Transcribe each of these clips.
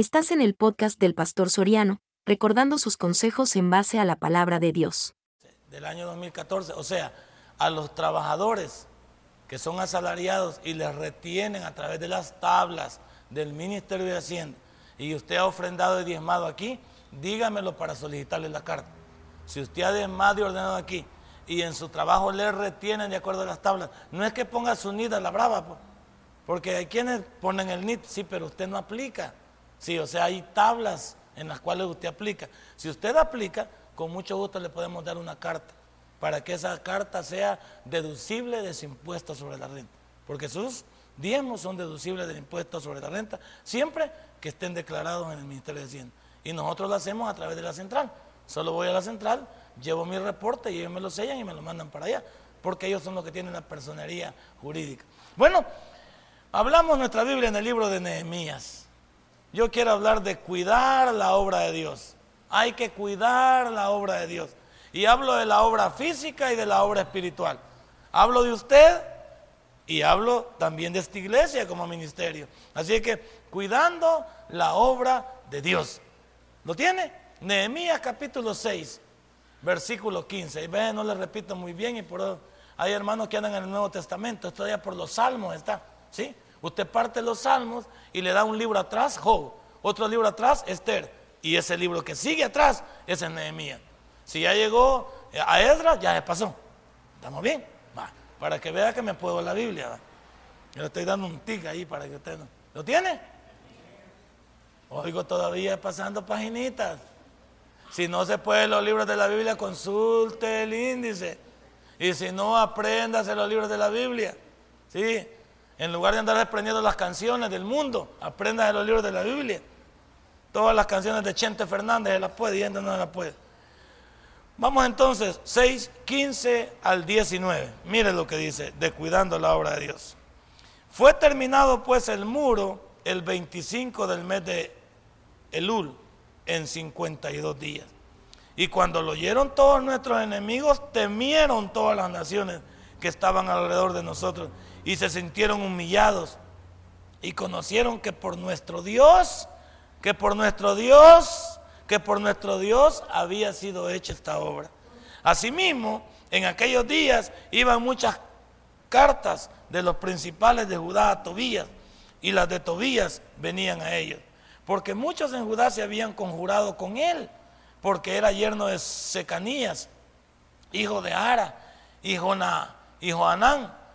Estás en el podcast del Pastor Soriano, recordando sus consejos en base a la palabra de Dios. Del año 2014, o sea, a los trabajadores que son asalariados y les retienen a través de las tablas del Ministerio de Hacienda y usted ha ofrendado y diezmado aquí, dígamelo para solicitarle la carta. Si usted ha diezmado y ordenado aquí y en su trabajo le retienen de acuerdo a las tablas, no es que ponga su NID a la brava, porque hay quienes ponen el NID, sí, pero usted no aplica. Sí, o sea, hay tablas en las cuales usted aplica. Si usted aplica, con mucho gusto le podemos dar una carta para que esa carta sea deducible de su impuesto sobre la renta. Porque sus diezmos son deducibles del impuesto sobre la renta, siempre que estén declarados en el Ministerio de Hacienda. Y nosotros lo hacemos a través de la central. Solo voy a la central, llevo mi reporte y ellos me lo sellan y me lo mandan para allá, porque ellos son los que tienen la personería jurídica. Bueno, hablamos nuestra Biblia en el libro de Nehemías. Yo quiero hablar de cuidar la obra de Dios. Hay que cuidar la obra de Dios. Y hablo de la obra física y de la obra espiritual. Hablo de usted y hablo también de esta iglesia como ministerio. Así que cuidando la obra de Dios. ¿Lo tiene? Nehemías capítulo 6, versículo 15. Y ve, no le repito muy bien y por hay hermanos que andan en el Nuevo Testamento. Esto ya por los salmos está. ¿Sí? Usted parte los salmos y le da un libro atrás, Job, otro libro atrás, Esther, y ese libro que sigue atrás es el Nehemías. Si ya llegó a Edra, ya se pasó. ¿Estamos bien? Va, para que vea que me puedo la Biblia. Yo le estoy dando un tic ahí para que usted no. ¿Lo tiene? Oigo todavía pasando paginitas. Si no se puede los libros de la Biblia, consulte el índice. Y si no, apréndase los libros de la Biblia. ¿Sí? En lugar de andar aprendiendo las canciones del mundo, aprenda de los libros de la Biblia. Todas las canciones de Chente Fernández se las puede y no las puede. Vamos entonces, 6, 15 al 19. Mire lo que dice, de cuidando la obra de Dios. Fue terminado pues el muro el 25 del mes de Elul, en 52 días. Y cuando lo oyeron todos nuestros enemigos, temieron todas las naciones que estaban alrededor de nosotros y se sintieron humillados y conocieron que por nuestro Dios, que por nuestro Dios, que por nuestro Dios había sido hecha esta obra. Asimismo, en aquellos días iban muchas cartas de los principales de Judá a Tobías y las de Tobías venían a ellos, porque muchos en Judá se habían conjurado con él, porque era yerno de Secanías, hijo de Ara, y, Joná, y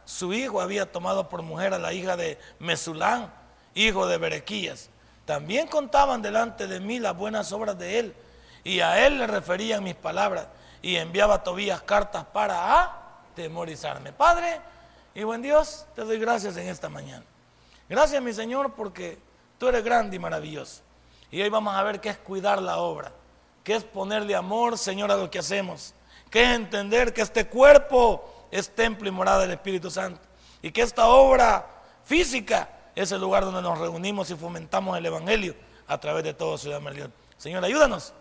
su hijo había tomado por mujer a la hija de Mesulán, hijo de Berequías. También contaban delante de mí las buenas obras de él, y a él le referían mis palabras, y enviaba a Tobías cartas para atemorizarme. Padre y buen Dios, te doy gracias en esta mañana. Gracias, mi Señor, porque tú eres grande y maravilloso. Y hoy vamos a ver qué es cuidar la obra, qué es ponerle amor, Señor, a lo que hacemos, qué es entender que este cuerpo es templo y morada del Espíritu Santo. Y que esta obra física es el lugar donde nos reunimos y fomentamos el Evangelio a través de todo Ciudad Melión. Señor, ayúdanos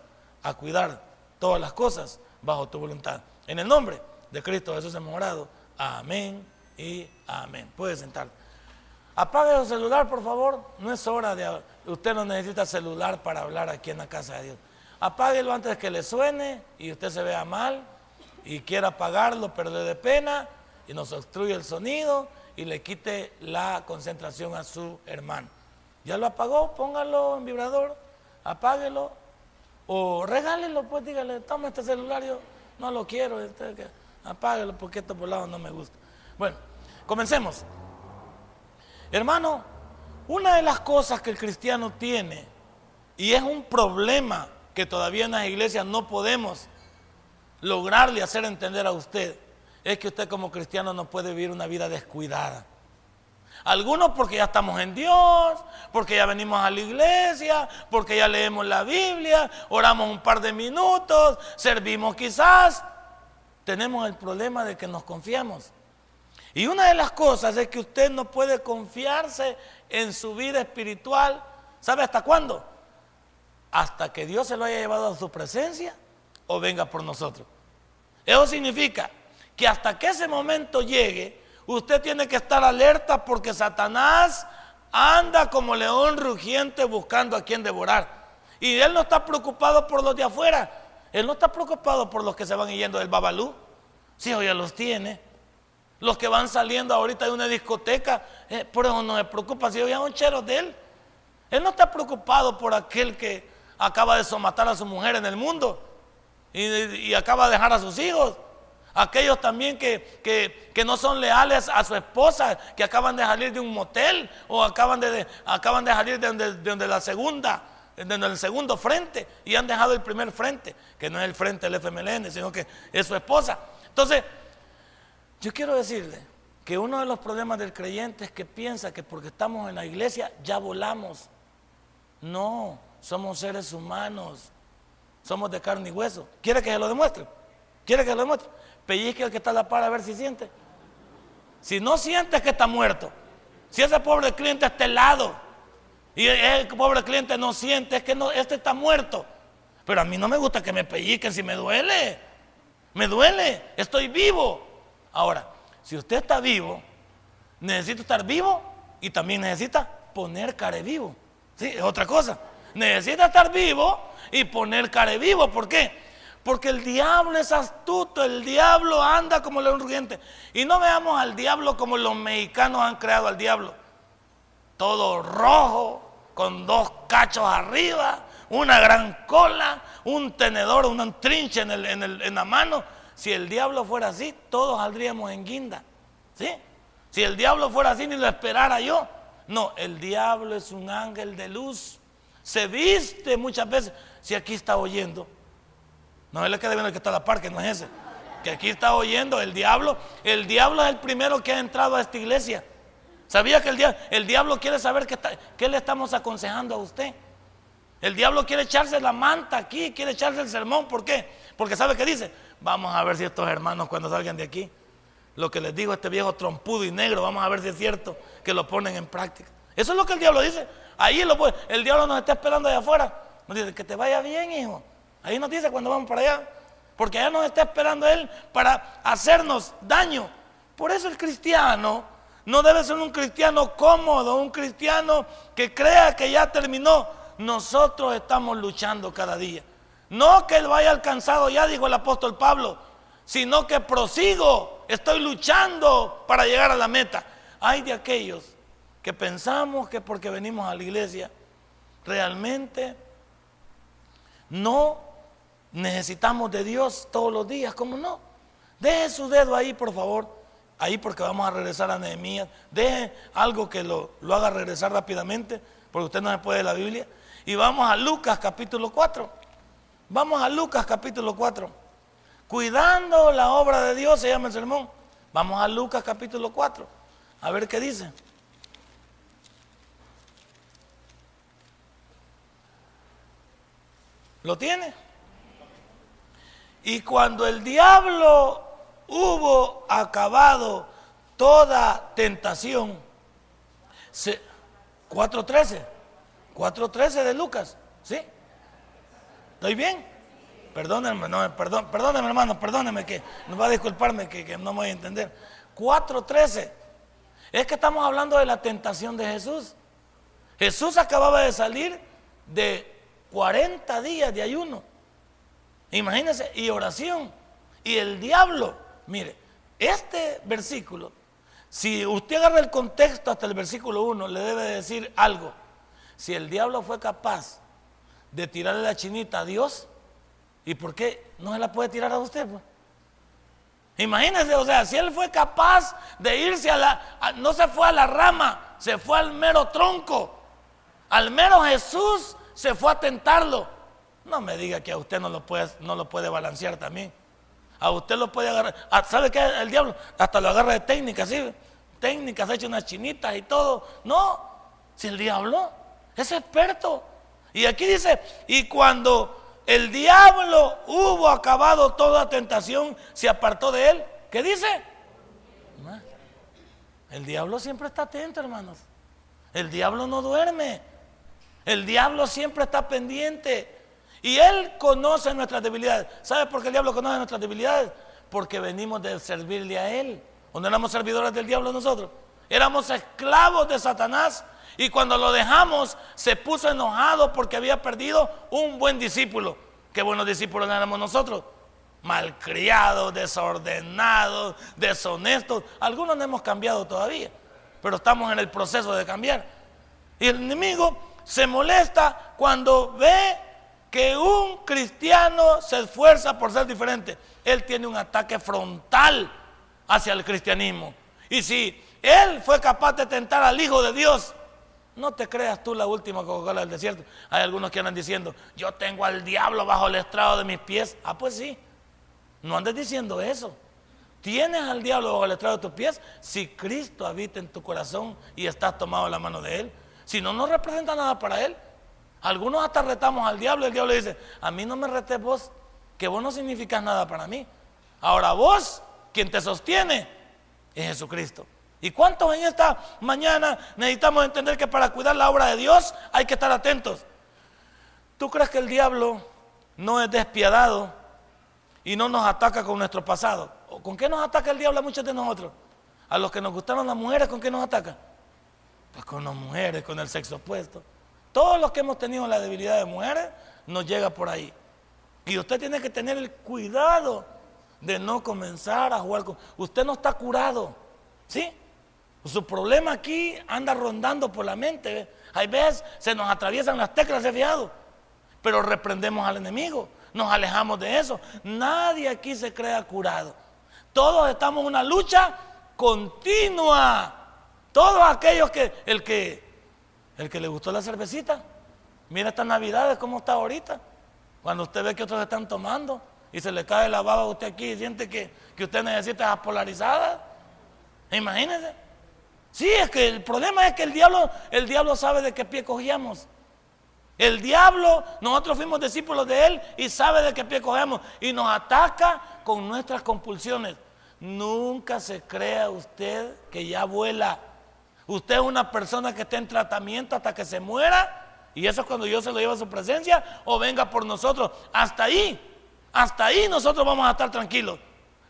a cuidar todas las cosas bajo tu voluntad. En el nombre de Cristo Jesús hemos orado. Amén y amén. Puede sentar. Apague el celular, por favor. No es hora de... Usted no necesita celular para hablar aquí en la casa de Dios. Apáguelo antes que le suene y usted se vea mal y quiera apagarlo, pero le dé pena y nos obstruye el sonido y le quite la concentración a su hermano. Ya lo apagó, póngalo en vibrador, apáguelo o regálelo, pues dígale, toma este celular, yo no lo quiero, este, apáguelo porque esto por lado no me gusta. Bueno, comencemos. Hermano, una de las cosas que el cristiano tiene, y es un problema que todavía en las iglesias no podemos lograrle hacer entender a usted es que usted como cristiano no puede vivir una vida descuidada. Algunos porque ya estamos en Dios, porque ya venimos a la iglesia, porque ya leemos la Biblia, oramos un par de minutos, servimos quizás. Tenemos el problema de que nos confiamos. Y una de las cosas es que usted no puede confiarse en su vida espiritual. ¿Sabe hasta cuándo? Hasta que Dios se lo haya llevado a su presencia o venga por nosotros. Eso significa que hasta que ese momento llegue, usted tiene que estar alerta porque Satanás anda como león rugiente buscando a quien devorar. Y él no está preocupado por los de afuera. Él no está preocupado por los que se van yendo del Babalú. Si hoy ya los tiene. Los que van saliendo ahorita de una discoteca, eh, no se preocupa si hoy un chero de él. Él no está preocupado por aquel que acaba de somatar a su mujer en el mundo y, acaba de dejar a sus hijos. Aquellos también que, no son leales a su esposa, que acaban de salir de un motel o acaban de, acaban de salir de donde, la segunda, de el segundo frente y han dejado el primer frente, que no es el frente del FMLN, sino que es su esposa. Entonces, yo quiero decirle que uno de los problemas del creyente es que piensa que porque estamos en la iglesia ya volamos. No, somos seres humanos. Somos de carne y hueso. ¿Quiere que se lo demuestre? ¿Quiere que se lo demuestre? Pellizque el que está a la par a ver si siente. Si no siente que está muerto. Si ese pobre cliente está helado y el pobre cliente no siente, es que no, este está muerto. Pero a mí no me gusta que me pellizquen si me duele. Me duele, estoy vivo. Ahora, si usted está vivo, necesita estar vivo y también necesita poner care vivo. Sí, es otra cosa. Necesita estar vivo y poner care vivo. ¿Por qué? Porque el diablo es astuto, el diablo anda como león rugiente. Y no veamos al diablo como los mexicanos han creado al diablo. Todo rojo, con dos cachos arriba, una gran cola, un tenedor, un trinche en, el, en, el, en la mano. Si el diablo fuera así, todos saldríamos en guinda. ¿Sí? Si el diablo fuera así, ni lo esperara yo. No, el diablo es un ángel de luz. Se viste muchas veces. Si aquí está oyendo, no es le queda viendo el que está a la par, que no es ese. Que aquí está oyendo el diablo. El diablo es el primero que ha entrado a esta iglesia. ¿Sabía que el, diablo, el diablo quiere saber qué, qué le estamos aconsejando a usted? El diablo quiere echarse la manta aquí, quiere echarse el sermón. ¿Por qué? Porque sabe que dice, vamos a ver si estos hermanos cuando salgan de aquí, lo que les digo a este viejo trompudo y negro, vamos a ver si es cierto que lo ponen en práctica. Eso es lo que el diablo dice. Ahí lo el diablo nos está esperando allá afuera. Nos dice, que te vaya bien, hijo. Ahí nos dice cuando vamos para allá. Porque allá nos está esperando Él para hacernos daño. Por eso el cristiano no debe ser un cristiano cómodo, un cristiano que crea que ya terminó. Nosotros estamos luchando cada día. No que Él vaya alcanzado ya, dijo el apóstol Pablo, sino que prosigo, estoy luchando para llegar a la meta. Hay de aquellos que pensamos que porque venimos a la iglesia, realmente no necesitamos de Dios todos los días, ¿cómo no? Deje su dedo ahí, por favor, ahí porque vamos a regresar a Nehemías. Deje algo que lo, lo haga regresar rápidamente, porque usted no se puede de la Biblia. Y vamos a Lucas capítulo 4. Vamos a Lucas capítulo 4. Cuidando la obra de Dios se llama el sermón. Vamos a Lucas capítulo 4. A ver qué dice. ¿Lo tiene? Y cuando el diablo hubo acabado toda tentación, 4.13, 4.13 de Lucas, ¿sí? ¿Estoy bien? Perdónenme, no, perdón, hermano, perdónenme que no va a disculparme que, que no me voy a entender. 4.13, es que estamos hablando de la tentación de Jesús. Jesús acababa de salir de 40 días de ayuno. Imagínense, y oración. Y el diablo, mire, este versículo, si usted agarra el contexto hasta el versículo 1, le debe decir algo. Si el diablo fue capaz de tirarle la chinita a Dios, ¿y por qué no se la puede tirar a usted? Pues? Imagínense, o sea, si él fue capaz de irse a la, no se fue a la rama, se fue al mero tronco, al mero Jesús se fue a tentarlo. No me diga que a usted no lo puede, no lo puede balancear también. A usted lo puede agarrar. Ah, ¿Sabe qué? El diablo hasta lo agarra de técnicas, ¿sí? Técnicas, ha hecho unas chinitas y todo. No, si el diablo es experto. Y aquí dice, y cuando el diablo hubo acabado toda tentación, se apartó de él. ¿Qué dice? El diablo siempre está atento, hermanos. El diablo no duerme. El diablo siempre está pendiente. Y él conoce nuestras debilidades. ¿Sabe por qué el diablo conoce nuestras debilidades? Porque venimos de servirle a él. ¿O no éramos servidores del diablo nosotros? Éramos esclavos de Satanás. Y cuando lo dejamos, se puso enojado porque había perdido un buen discípulo. Qué buenos discípulos éramos nosotros. Malcriados, desordenados, deshonestos. Algunos no hemos cambiado todavía, pero estamos en el proceso de cambiar. Y el enemigo se molesta cuando ve que un cristiano se esfuerza por ser diferente. Él tiene un ataque frontal hacia el cristianismo. Y si él fue capaz de tentar al Hijo de Dios, no te creas tú la última Coca-Cola del desierto. Hay algunos que andan diciendo, yo tengo al diablo bajo el estrado de mis pies. Ah, pues sí. No andes diciendo eso. Tienes al diablo bajo el estrado de tus pies si Cristo habita en tu corazón y estás tomado la mano de Él. Si no, no representa nada para Él. Algunos hasta retamos al diablo el diablo dice, a mí no me retes vos, que vos no significas nada para mí. Ahora vos, quien te sostiene, es Jesucristo. ¿Y cuántos en esta mañana necesitamos entender que para cuidar la obra de Dios hay que estar atentos? ¿Tú crees que el diablo no es despiadado y no nos ataca con nuestro pasado? ¿Con qué nos ataca el diablo a muchos de nosotros? A los que nos gustaron las mujeres, ¿con qué nos ataca? Pues con las mujeres, con el sexo opuesto. Todos los que hemos tenido la debilidad de mujeres nos llega por ahí. Y usted tiene que tener el cuidado de no comenzar a jugar con... Usted no está curado, ¿sí? Su problema aquí anda rondando por la mente. Hay veces se nos atraviesan las teclas de fiado, pero reprendemos al enemigo, nos alejamos de eso. Nadie aquí se crea curado. Todos estamos en una lucha continua. Todos aquellos que el que el que le gustó la cervecita, mira estas navidades cómo está ahorita. Cuando usted ve que otros están tomando y se le cae la baba a usted aquí y siente que, que usted necesita esas polarizadas. Imagínese. Sí, es que el problema es que el diablo, el diablo sabe de qué pie cogíamos. El diablo, nosotros fuimos discípulos de él y sabe de qué pie cogemos y nos ataca con nuestras compulsiones. Nunca se crea usted que ya vuela. Usted es una persona que está en tratamiento hasta que se muera y eso es cuando Dios se lo lleva a su presencia o venga por nosotros. Hasta ahí, hasta ahí nosotros vamos a estar tranquilos.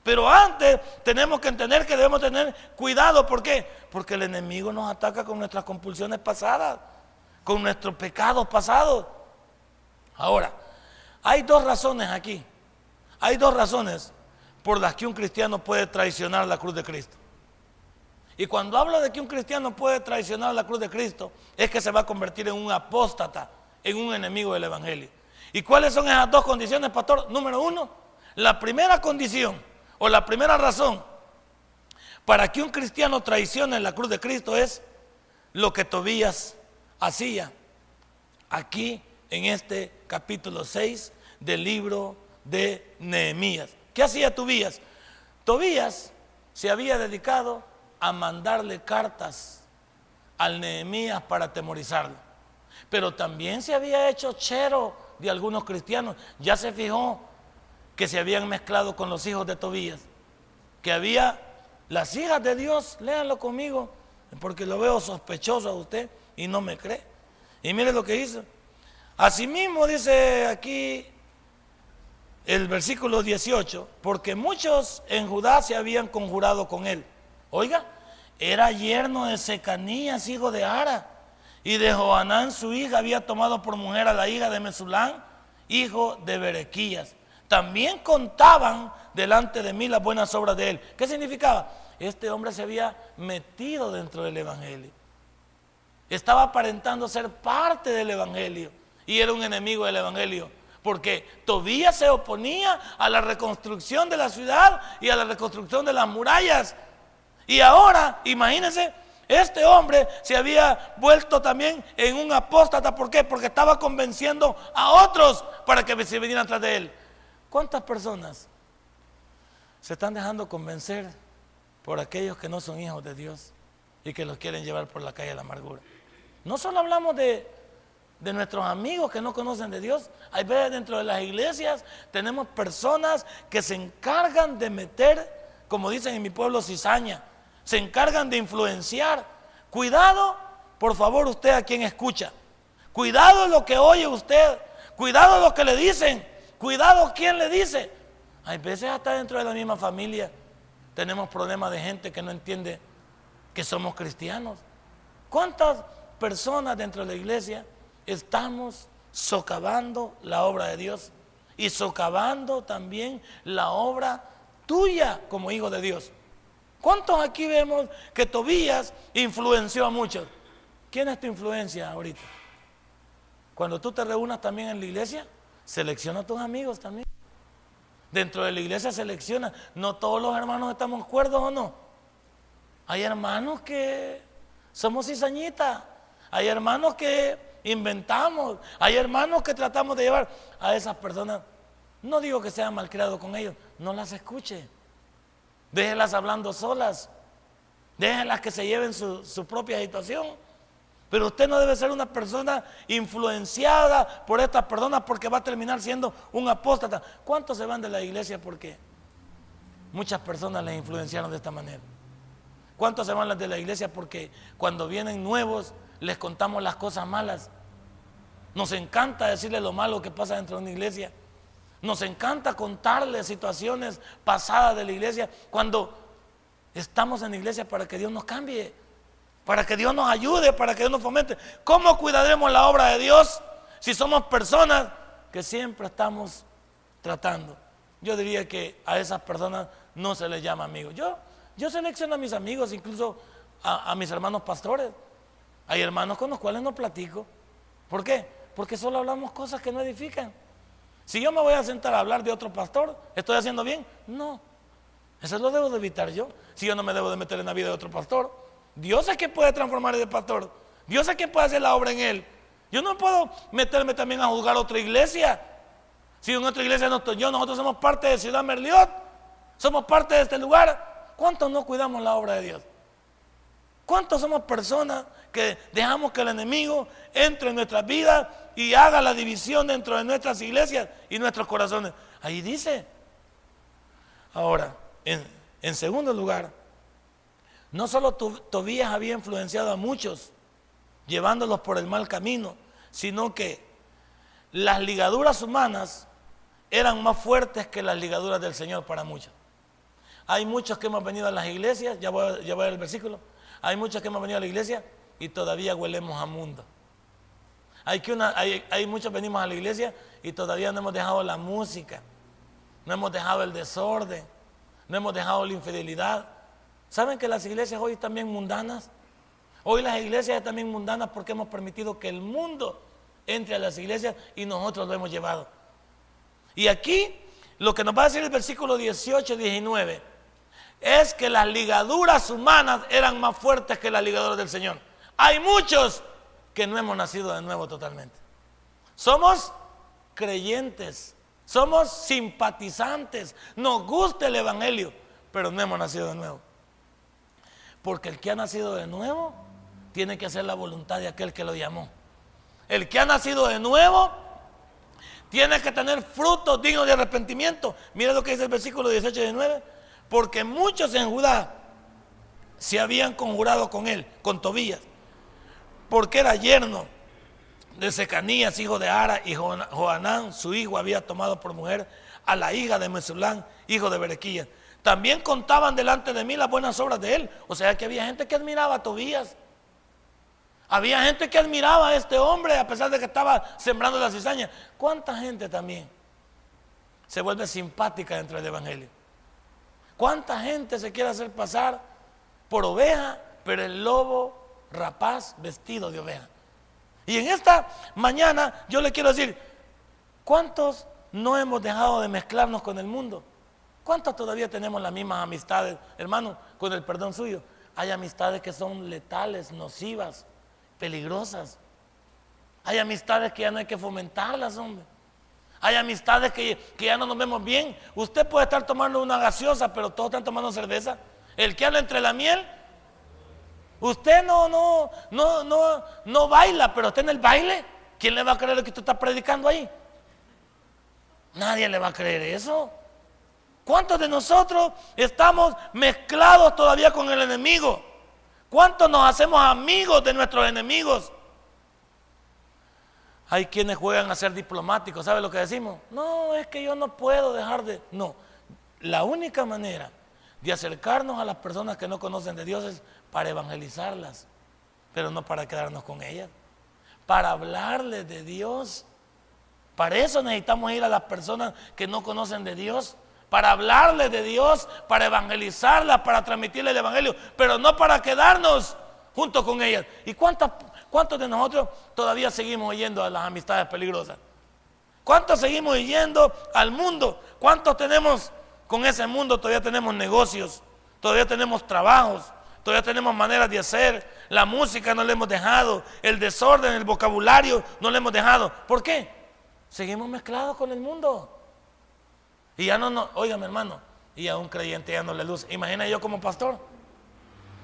Pero antes tenemos que entender que debemos tener cuidado. ¿Por qué? Porque el enemigo nos ataca con nuestras compulsiones pasadas, con nuestros pecados pasados. Ahora, hay dos razones aquí. Hay dos razones por las que un cristiano puede traicionar la cruz de Cristo. Y cuando hablo de que un cristiano puede traicionar la cruz de Cristo, es que se va a convertir en un apóstata, en un enemigo del Evangelio. ¿Y cuáles son esas dos condiciones, pastor? Número uno, la primera condición o la primera razón para que un cristiano traicione la cruz de Cristo es lo que Tobías hacía aquí en este capítulo 6 del libro de Nehemías. ¿Qué hacía Tobías? Tobías se había dedicado a mandarle cartas al Nehemías para atemorizarlo. Pero también se había hecho chero de algunos cristianos. Ya se fijó que se habían mezclado con los hijos de Tobías, que había las hijas de Dios, léanlo conmigo, porque lo veo sospechoso a usted y no me cree. Y mire lo que hizo. Asimismo dice aquí el versículo 18, porque muchos en Judá se habían conjurado con él. Oiga, era yerno de Secanías, hijo de Ara, y de Joanán su hija había tomado por mujer a la hija de Mesulán, hijo de Berequías también contaban delante de mí las buenas obras de él. ¿Qué significaba? Este hombre se había metido dentro del Evangelio. Estaba aparentando ser parte del Evangelio y era un enemigo del Evangelio. Porque todavía se oponía a la reconstrucción de la ciudad y a la reconstrucción de las murallas. Y ahora, imagínense, este hombre se había vuelto también en un apóstata. ¿Por qué? Porque estaba convenciendo a otros para que se vinieran atrás de él. ¿Cuántas personas se están dejando convencer por aquellos que no son hijos de Dios y que los quieren llevar por la calle de la amargura? No solo hablamos de, de nuestros amigos que no conocen de Dios, hay veces dentro de las iglesias tenemos personas que se encargan de meter, como dicen en mi pueblo, cizaña, se encargan de influenciar. Cuidado, por favor, usted a quien escucha. Cuidado lo que oye usted. Cuidado lo que le dicen. Cuidado quién le dice. Hay veces hasta dentro de la misma familia tenemos problemas de gente que no entiende que somos cristianos. ¿Cuántas personas dentro de la iglesia estamos socavando la obra de Dios y socavando también la obra tuya como hijo de Dios. ¿Cuántos aquí vemos que Tobías influenció a muchos? ¿Quién es tu influencia ahorita? Cuando tú te reúnas también en la iglesia, selecciona a tus amigos también. Dentro de la iglesia selecciona. No todos los hermanos estamos cuerdos o no. Hay hermanos que somos cizañitas. Hay hermanos que inventamos. Hay hermanos que tratamos de llevar a esas personas. No digo que sean malcriados con ellos. No las escuche. Déjelas hablando solas. Déjenlas que se lleven su, su propia situación. Pero usted no debe ser una persona influenciada por estas personas porque va a terminar siendo un apóstata. ¿Cuántos se van de la iglesia porque muchas personas les influenciaron de esta manera? ¿Cuántos se van de la iglesia porque cuando vienen nuevos les contamos las cosas malas? Nos encanta decirle lo malo que pasa dentro de una iglesia. Nos encanta contarles situaciones pasadas de la iglesia cuando estamos en la iglesia para que Dios nos cambie, para que Dios nos ayude, para que Dios nos fomente. ¿Cómo cuidaremos la obra de Dios si somos personas que siempre estamos tratando? Yo diría que a esas personas no se les llama amigos. Yo yo selecciono a mis amigos, incluso a, mis hermanos pastores. Hay hermanos con los cuales no platico. ¿Por qué? Porque solo hablamos cosas que no edifican. Si yo me voy a sentar a hablar de otro pastor, ¿estoy haciendo bien? No. Eso lo debo de evitar yo. Si yo no me debo de meter en la vida de otro pastor. Dios es quien puede transformar ese pastor. Dios es quien puede hacer la obra en él. Yo no puedo meterme también a juzgar otra iglesia. Si en otra iglesia no estoy yo, nosotros somos parte de Ciudad Merliot. Somos parte de este lugar. ¿Cuántos no cuidamos la obra de Dios? ¿Cuántos somos personas que dejamos que el enemigo entre en nuestras vidas y haga la división dentro de nuestras iglesias y nuestros corazones? Ahí dice. Ahora, en, segundo lugar, no solo Tobías había influenciado a muchos, llevándolos por el mal camino, sino que las ligaduras humanas eran más fuertes que las ligaduras del Señor para muchos. Hay muchos que hemos venido a las iglesias, ya voy, ya voy al versículo. Hay muchos que hemos venido a la iglesia y todavía huelemos a mundo. Hay, que una, hay, hay muchos venimos a la iglesia y todavía no hemos dejado la música, no hemos dejado el desorden, no hemos dejado la infidelidad. ¿Saben que las iglesias hoy también mundanas? Hoy las iglesias están también mundanas porque hemos permitido que el mundo entre a las iglesias y nosotros lo hemos llevado. Y aquí lo que nos va a decir el versículo 18 19 es que las ligaduras humanas eran más fuertes que las ligaduras del Señor. Hay muchos que no hemos nacido de nuevo totalmente. Somos creyentes, somos simpatizantes, nos gusta el Evangelio, pero no hemos nacido de nuevo. Porque el que ha nacido de nuevo tiene que hacer la voluntad de aquel que lo llamó. El que ha nacido de nuevo tiene que tener frutos dignos de arrepentimiento. Mira lo que dice el versículo 18 y 19 porque muchos en Judá se habían conjurado con él, con Tobías, porque era yerno de Secanías, hijo de Ara, y Joanán, su hijo, había tomado por mujer a la hija de Mesulán, hijo de Berequías. También contaban delante de mí las buenas obras de él. O sea que había gente que admiraba a Tobías. Había gente que admiraba a este hombre a pesar de que estaba sembrando la cizaña. ¿Cuánta gente también se vuelve simpática dentro del Evangelio? ¿Cuánta gente se quiere hacer pasar por oveja, pero el lobo rapaz vestido de oveja? Y en esta mañana yo le quiero decir, ¿cuántos no hemos dejado de mezclarnos con el mundo? ¿Cuántos todavía tenemos las mismas amistades, hermano, con el perdón suyo? Hay amistades que son letales, nocivas, peligrosas. Hay amistades que ya no hay que fomentarlas, hombre. Hay amistades que, ya no nos vemos bien. Usted puede estar tomando una gaseosa, pero todos están tomando cerveza. El que habla entre la miel, usted no, no, no, no, no baila, pero está en el baile. ¿Quién le va a creer lo que usted está predicando ahí? Nadie le va a creer eso. ¿Cuántos de nosotros estamos mezclados todavía con el enemigo? ¿Cuántos nos hacemos amigos de nuestros enemigos? Hay quienes juegan a ser diplomáticos, ¿sabe lo que decimos? No, es que yo no puedo dejar de... No, la única manera de acercarnos a las personas que no conocen de Dios es para evangelizarlas, pero no para quedarnos con ellas, para hablarles de Dios. Para eso necesitamos ir a las personas que no conocen de Dios, para hablarles de Dios, para evangelizarlas, para transmitirles el Evangelio, pero no para quedarnos junto con ellas. ¿Y cuántas, cuántos de nosotros todavía seguimos yendo a las amistades peligrosas? ¿Cuántos seguimos yendo al mundo? ¿Cuántos tenemos con ese mundo? Todavía tenemos negocios, todavía tenemos trabajos, todavía tenemos maneras de hacer. La música no le hemos dejado, el desorden, el vocabulario no le hemos dejado. ¿Por qué? Seguimos mezclados con el mundo. Y ya no, no, oiga mi hermano, y a un creyente ya no le luce. Imagina yo como pastor.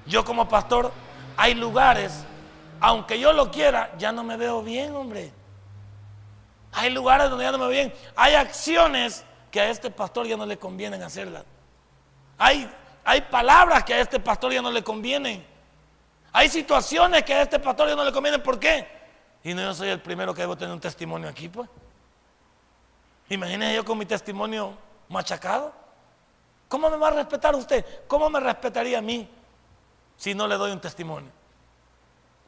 Yo como pastor, hay lugares, aunque yo lo quiera, ya no me veo bien, hombre. Hay lugares donde ya no me veo bien. Hay acciones que a este pastor ya no le convienen hacerlas. Hay, hay palabras que a este pastor ya no le convienen. Hay situaciones que a este pastor ya no le convienen. ¿Por qué? Y no yo soy el primero que debo tener un testimonio aquí, pues. Imagínese yo con mi testimonio machacado. ¿Cómo me va a respetar usted? ¿Cómo me respetaría a mí si no le doy un testimonio?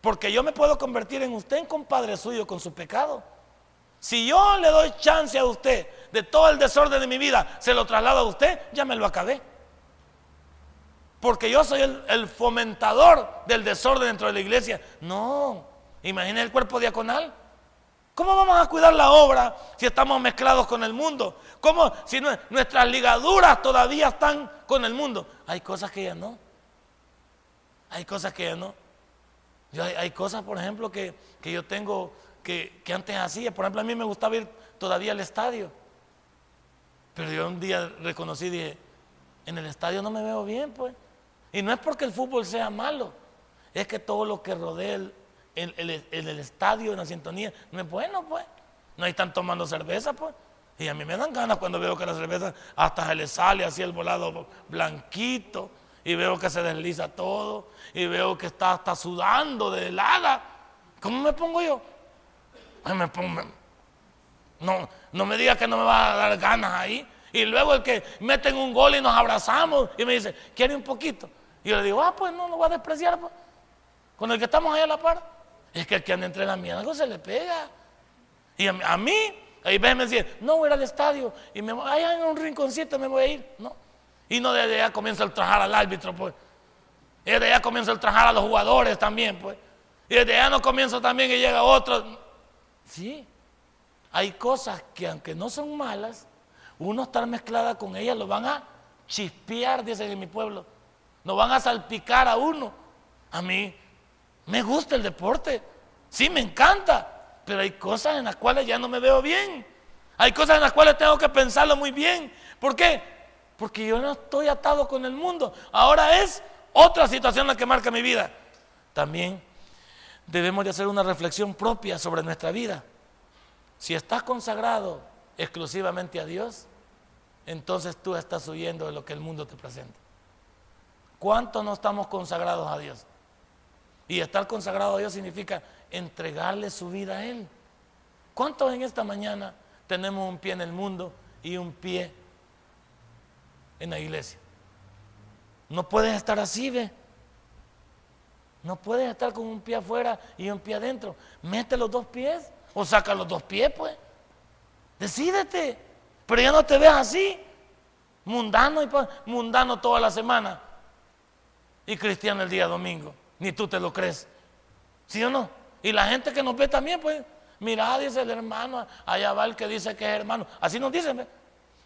Porque yo me puedo convertir en usted en compadre suyo con su pecado. Si yo le doy chance a usted de todo el desorden de mi vida, se lo traslado a usted, ya me lo acabé. Porque yo soy el, fomentador del desorden dentro de la iglesia. No, imagine el cuerpo diaconal. ¿Cómo vamos a cuidar la obra si estamos mezclados con el mundo? ¿Cómo si nuestras ligaduras todavía están con el mundo? Hay cosas que ya no. Hay cosas que ya no. hay, cosas, por ejemplo, que, que yo tengo que, antes hacía. Por ejemplo, a mí me gustaba ir todavía al estadio. Pero yo un día reconocí y dije, en el estadio no me veo bien, pues. Y no es porque el fútbol sea malo, es que todo lo que rodea el, el, estadio, en la sintonía, no es bueno, pues. No están tomando cerveza, pues. Y a mí me dan ganas cuando veo que la cerveza hasta se le sale así el volado blanquito. Y veo que se desliza todo. Y veo que está hasta sudando de helada. ¿Cómo me pongo yo? me no, no me diga que no me va a dar ganas ahí. Y luego el que meten un gol y nos abrazamos y me dice, ¿quiere un poquito? Y yo le digo, ah, pues no, lo voy a despreciar. Pues. Con el que estamos ahí a la par. Es que el que anda entre la mía algo se le pega. Y a, mí, ahí ves, me dice, no voy a ir al estadio. Y me voy, allá en un rinconcito me voy a ir. No. Y no desde allá comienza el trajar al árbitro, pues. Y desde allá comienza el trajar a los jugadores también, pues. Y desde allá no comienza también y llega otro. Sí, hay cosas que aunque no son malas, uno estar mezclada con ellas lo van a chispear, dicen en mi pueblo. Nos van a salpicar a uno. A mí me gusta el deporte, sí me encanta, pero hay cosas en las cuales ya no me veo bien. Hay cosas en las cuales tengo que pensarlo muy bien. ¿Por qué? Porque yo no estoy atado con el mundo. Ahora es otra situación la que marca mi vida. También debemos de hacer una reflexión propia sobre nuestra vida. Si estás consagrado exclusivamente a Dios, entonces tú estás huyendo de lo que el mundo te presenta. ¿Cuánto no estamos consagrados a Dios? Y estar consagrado a Dios significa entregarle su vida a Él. ¿Cuántos en esta mañana tenemos un pie en el mundo y un pie en la iglesia? No puedes estar así, ve. No puedes estar con un pie afuera y un pie adentro. Mete los dos pies o saca los dos pies, pues. Decídete. Pero ya no te ves así. Mundano y mundano toda la semana. Y cristiano el día domingo. Ni tú te lo crees. ¿Sí o no? Y la gente que nos ve también, pues. Mira, dice el hermano. Allá va el que dice que es hermano. Así nos dicen, ¿ve?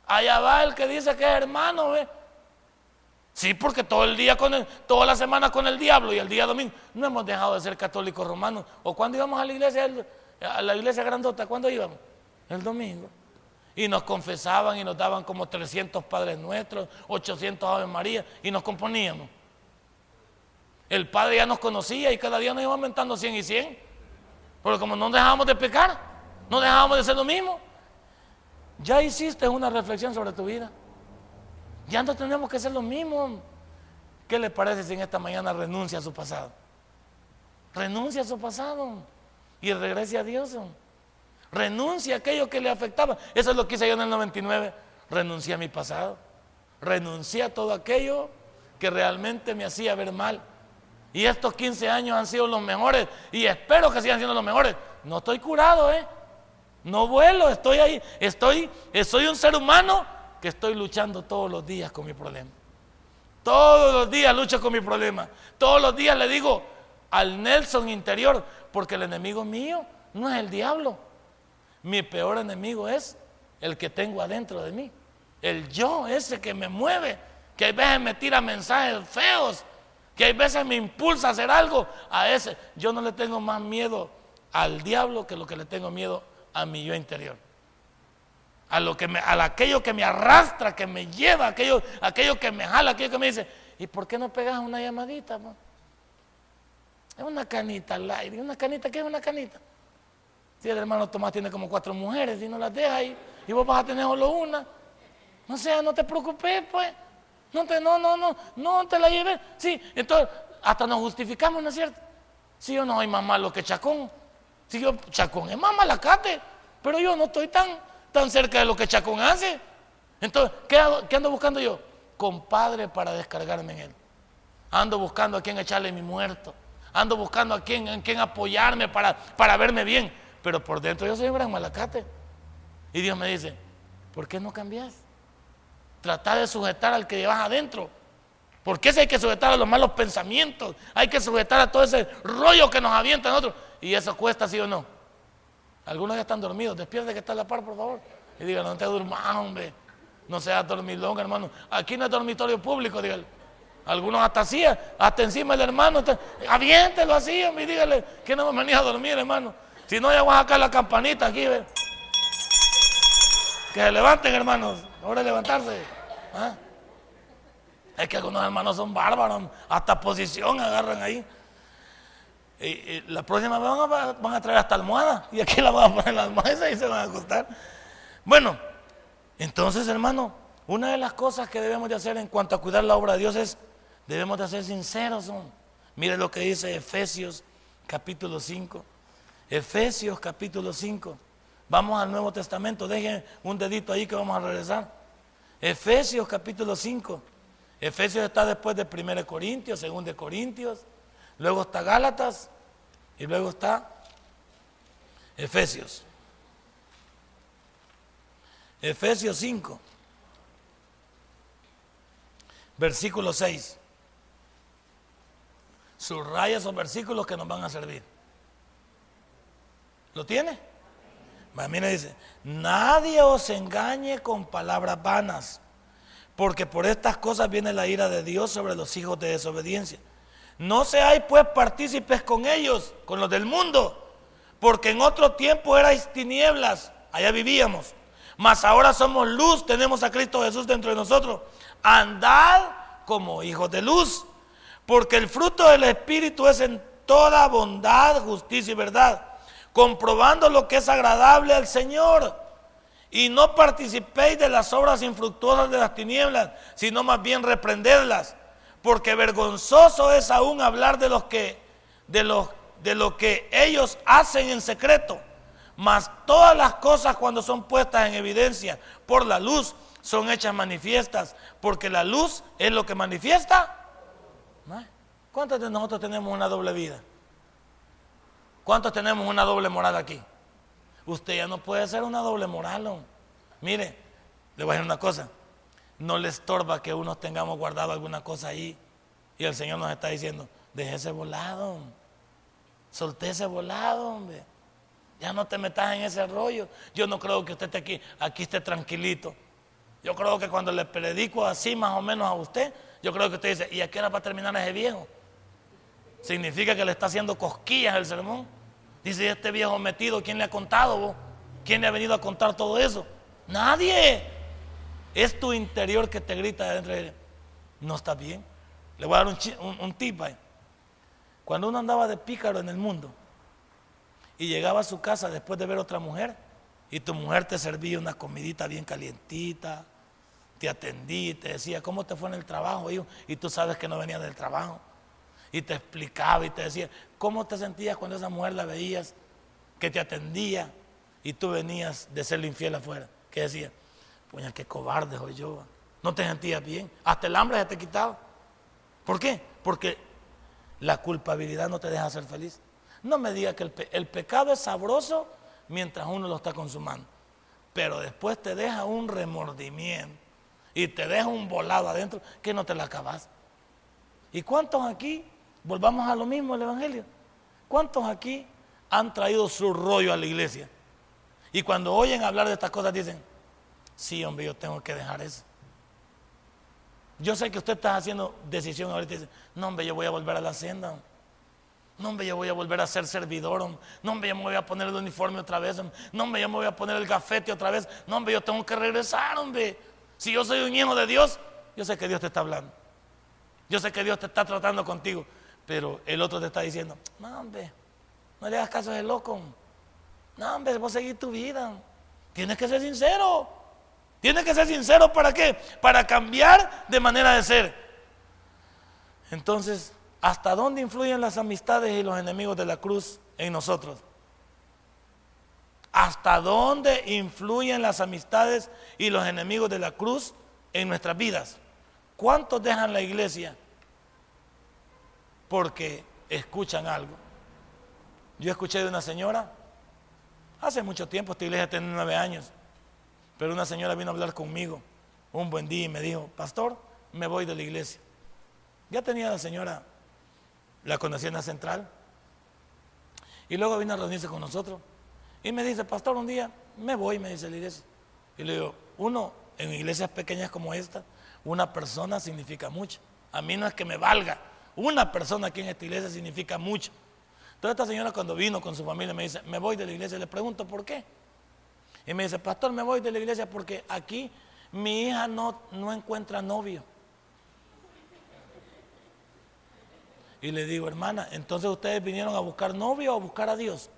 Allá va el que dice que es hermano, ¿ve? Sí, porque todo el día con el, toda la semana con el diablo y el día domingo no hemos dejado de ser católicos romanos. ¿O cuando íbamos a la iglesia, a la iglesia grandota? ¿Cuándo íbamos? El domingo. Y nos confesaban y nos daban como 300 Padres Nuestros, 800 Ave María y nos componíamos. El Padre ya nos conocía y cada día nos iba aumentando 100 y 100. Porque como no dejábamos de pecar, no dejábamos de ser lo mismo. Ya hiciste una reflexión sobre tu vida. Ya no tenemos que ser lo mismo. ¿Qué le parece si en esta mañana renuncia a su pasado? Renuncia a su pasado y regrese a Dios. Renuncia a aquello que le afectaba. Eso es lo que hice yo en el 99. Renuncié a mi pasado. Renuncié a todo aquello que realmente me hacía ver mal. Y estos 15 años han sido los mejores y espero que sigan siendo los mejores. No estoy curado, ¿eh? No vuelo, estoy ahí, estoy, soy un ser humano que estoy luchando todos los días con mi problema. Todos los días lucho con mi problema. Todos los días le digo al Nelson interior, porque el enemigo mío no es el diablo. Mi peor enemigo es el que tengo adentro de mí. El yo, ese que me mueve, que a veces me tira mensajes feos, que hay veces me impulsa a hacer algo, a ese. Yo no le tengo más miedo al diablo que lo que le tengo miedo a mi yo interior. A, lo que me, a aquello que me arrastra, que me lleva, aquello, aquello que me jala, aquello que me dice, ¿y por qué no pegas una llamadita? Es una canita al aire. ¿Una canita qué es una canita? Si el hermano Tomás tiene como cuatro mujeres y no las deja ahí, y vos vas a tener solo una. No sea, no te preocupes, pues. No te, no, no, no, no te la lleves. Sí, entonces hasta nos justificamos, ¿no es cierto? Si yo no soy más malo que Chacón. Si yo, Chacón es más malacate, pero yo no estoy tan, tan cerca de lo que Chacón hace. Entonces, ¿qué, ¿qué ando buscando yo? Compadre para descargarme en él. Ando buscando a quien echarle mi muerto. Ando buscando a quien, en quien apoyarme para, para verme bien. Pero por dentro yo soy un gran malacate. Y Dios me dice, ¿por qué no cambias? Trata de sujetar al que llevas adentro. Porque ese hay que sujetar a los malos pensamientos. Hay que sujetar a todo ese rollo que nos avienta en otros. Y eso cuesta, sí o no. Algunos ya están dormidos. Despierte que está en la par, por favor. Y digan, no te durmas, hombre. No seas dormilón, hermano. Aquí no es dormitorio público, dígale. Algunos hasta así, hasta encima del hermano. Aviéntelo así, hombre, y dígale que no me venís a dormir, hermano. Si no, ya voy a sacar la campanita aquí, ve. Que se levanten, hermanos. Ahora levantarse. ¿Ah? Es que algunos hermanos son bárbaros, hasta posición agarran ahí. La próxima vez van a, traer hasta almohada. Y aquí la van a poner la almohada y se van a acostar. Bueno, entonces, hermano, una de las cosas que debemos de hacer en cuanto a cuidar la obra de Dios es, debemos de ser sinceros. Mire lo que dice Efesios capítulo 5. Efesios capítulo 5. Vamos al Nuevo Testamento. Dejen un dedito ahí que vamos a regresar. Efesios capítulo 5. Efesios está después de 1 Corintios, 2 Corintios, luego está Gálatas y luego está Efesios. Efesios 5, versículo 6. Subraya esos versículos que nos van a servir. ¿Lo tiene? Mira, dice, nadie os engañe con palabras vanas porque por estas cosas viene la ira de Dios sobre los hijos de desobediencia. No seáis pues partícipes con ellos, con los del mundo, porque en otro tiempo erais tinieblas, allá vivíamos, mas ahora somos luz, tenemos a Cristo Jesús dentro de nosotros. Andad como hijos de luz, porque el fruto del Espíritu es en toda bondad, justicia y verdad, comprobando lo que es agradable al Señor y no participéis de las obras infructuosas de las tinieblas, sino más bien reprenderlas, porque vergonzoso es aún hablar de los que de los de lo que ellos hacen en secreto. Mas todas las cosas cuando son puestas en evidencia por la luz son hechas manifiestas, porque la luz es lo que manifiesta. ¿Cuántos de nosotros tenemos una doble vida? ¿Cuántos tenemos una doble moral aquí? Usted ya no puede ser una doble moral. Mire, le voy a decir una cosa. No le estorba que unos tengamos guardado alguna cosa ahí. Y el Señor nos está diciendo, déjese volado. Soltése volado, hombre. Ya no te metas en ese rollo. Yo no creo que usted esté aquí, aquí esté tranquilito. Yo creo que cuando le predico así más o menos a usted, yo creo que usted dice, ¿y a qué hora va a terminar ese viejo? Significa que le está haciendo cosquillas el sermón. Dice, este viejo metido, ¿quién le ha contado? ¿Quién le ha venido a contar todo eso? Nadie. Es tu interior que te grita adentro de No está bien. Le voy a dar un, un, tip ahí. Cuando uno andaba de pícaro en el mundo y llegaba a su casa después de ver otra mujer y tu mujer te servía una comidita bien calientita, te atendía y te decía, ¿cómo te fue en el trabajo? Y tú sabes que no venía del trabajo y te explicaba y te decía, ¿cómo te sentías cuando esa mujer la veías que te atendía y tú venías de serle infiel afuera? Que decía, pues qué cobarde soy yo. No te sentías bien. Hasta el hambre se te quitaba. ¿Por qué? Porque La culpabilidad no te deja ser feliz. No me diga que el, el pecado es sabroso mientras uno lo está consumando, pero después te deja un remordimiento y te deja un volado adentro que no te la acabas. ¿Y cuántos aquí, volvamos a lo mismo el Evangelio, cuántos aquí han traído su rollo a la iglesia? Y cuando oyen hablar de estas cosas dicen, sí, hombre, yo tengo que dejar eso. Yo sé que usted está haciendo decisión ahorita y dice, no, hombre, yo voy a volver a la senda. No, hombre, yo voy a volver a ser servidor. No, hombre, yo me voy a poner el uniforme otra vez. No, hombre, yo me voy a poner el gafete otra vez. No, hombre, yo tengo que regresar, hombre. Si yo soy un hijo de Dios, yo sé que Dios te está hablando. Yo sé que Dios te está tratando contigo. Pero el otro te está diciendo, no, hombre, no le hagas caso a ese loco. No, hombre, vos seguir tu vida. Tienes que ser sincero. Tienes que ser sincero para qué? Para cambiar de manera de ser. Entonces, ¿hasta dónde influyen las amistades y los enemigos de la cruz en nosotros? ¿Hasta dónde influyen las amistades y los enemigos de la cruz en nuestras vidas? ¿Cuántos dejan la iglesia porque escuchan algo? Yo escuché de una señora, hace mucho tiempo, esta iglesia tiene nueve años, pero una señora vino a hablar conmigo un buen día y me dijo, pastor, me voy de la iglesia. Ya tenía la señora, la conocía en la central, y luego vino a reunirse con nosotros. Y me dice, pastor, un día me voy, me dice la iglesia. Y le digo, uno, en iglesias pequeñas como esta, una persona significa mucho. A mí no es que me valga. Una persona aquí en esta iglesia significa mucho. Entonces esta señora cuando vino con su familia me dice, me voy de la iglesia. Le pregunto, ¿por qué? Y me dice, pastor, me voy de la iglesia porque aquí mi hija no, no encuentra novio. Y le digo, hermana, entonces ustedes vinieron a buscar novio o a buscar a Dios.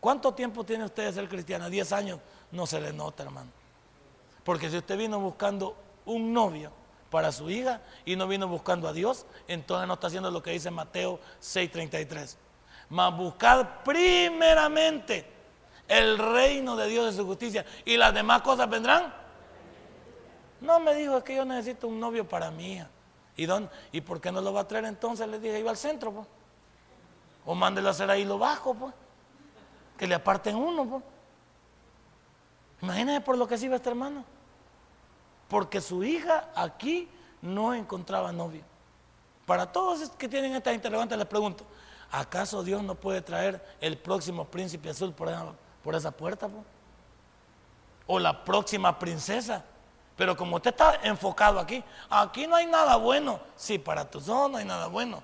¿Cuánto tiempo tiene usted de ser cristiana? Diez años. No se le nota, hermano. Porque si usted vino buscando un novio para su hija y no vino buscando a Dios, entonces no está haciendo lo que dice Mateo 6:33. Mas buscad primeramente el reino de Dios y su justicia y las demás cosas vendrán. No me dijo, es que yo necesito un novio para hija. ¿Y, dónde? ¿Y por qué no lo va a traer entonces? Le dije, iba al centro, pues. O mándelo a hacer ahí lo bajo, pues. Que le aparten uno, pues. Imagínese por lo que sirve este hermano. Porque su hija aquí no encontraba novio. Para todos que tienen esta interrogante les pregunto, ¿acaso Dios no puede traer el próximo príncipe azul por por esa puerta. O la próxima princesa. Pero como usted está enfocado aquí, aquí no hay nada bueno. Sí, para tus ojos no hay nada bueno.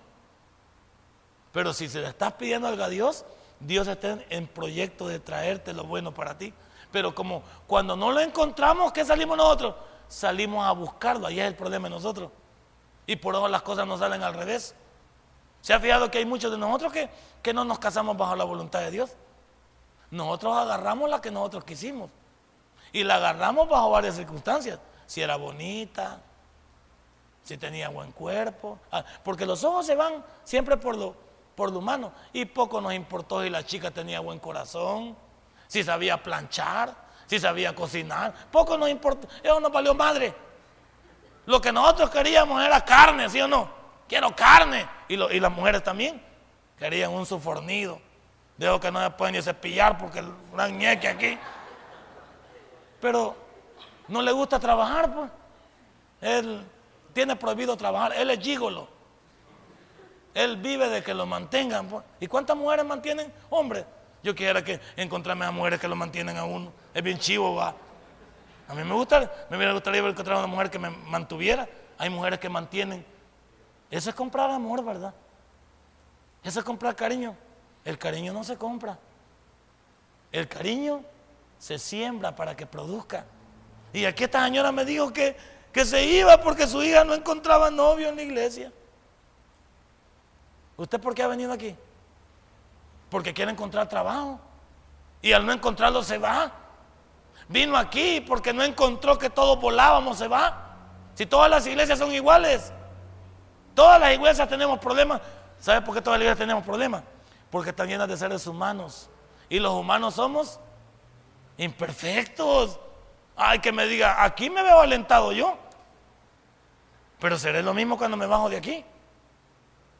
Pero si se le estás pidiendo algo a Dios, Dios está en proyecto de traerte lo bueno para ti. Pero como cuando no lo encontramos, ¿qué salimos nosotros? Salimos a buscarlo. Ahí es el problema de nosotros. Y por eso las cosas nos salen al revés. ¿Se ha fijado que hay muchos de nosotros que, que no nos casamos bajo la voluntad de Dios? Nosotros agarramos la que nosotros quisimos. Y la agarramos bajo varias circunstancias. Si era bonita, si tenía buen cuerpo. Ah, porque los ojos se van siempre por lo, por lo humano. Y poco nos importó si la chica tenía buen corazón, si sabía planchar, si sabía cocinar. Poco nos importó. Eso no valió madre. Lo que nosotros queríamos era carne, ¿sí o no? Quiero carne. Y, y las mujeres también querían un sufornido Dejo que no se pueden ni cepillar porque el gran ñeque aquí. Pero no le gusta trabajar, pues. Él tiene prohibido trabajar. Él es gigolo. Él vive de que lo mantengan. Pues. ¿Y cuántas mujeres mantienen? Hombre, yo quisiera que encontrarme a mujeres que lo mantienen a uno. Es bien chivo, va. A mí me gusta, me hubiera gustado encontrar una mujer que me mantuviera. Hay mujeres que mantienen. Eso es comprar amor, ¿verdad? Eso es comprar cariño. El cariño no se compra. El cariño se siembra para que produzca. Y aquí esta señora me dijo que, que se iba porque su hija no encontraba novio en la iglesia. ¿Usted por qué ha venido aquí? Porque quiere encontrar trabajo. Y al no encontrarlo se va. Vino aquí porque no encontró que todos volábamos, se va. Si todas las iglesias son iguales. Todas las iglesias tenemos problemas. ¿Sabe por qué todas las iglesias tenemos problemas? porque están llenas de seres humanos. Y los humanos somos imperfectos. Ay, que me diga, aquí me veo alentado yo. Pero seré lo mismo cuando me bajo de aquí.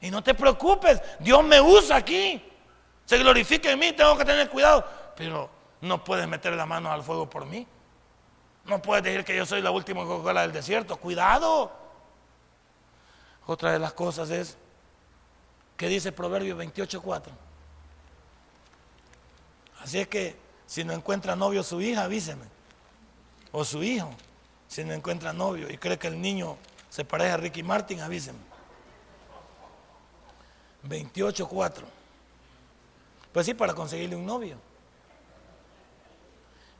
Y no te preocupes, Dios me usa aquí. Se glorifica en mí, tengo que tener cuidado. Pero no puedes meter la mano al fuego por mí. No puedes decir que yo soy la última Coca-Cola del desierto. Cuidado. Otra de las cosas es que dice Proverbio 28.4. Así es que si no encuentra novio su hija, avíseme. O su hijo, si no encuentra novio y cree que el niño se parece a Ricky Martin, avíseme. 28.4. Pues sí, para conseguirle un novio.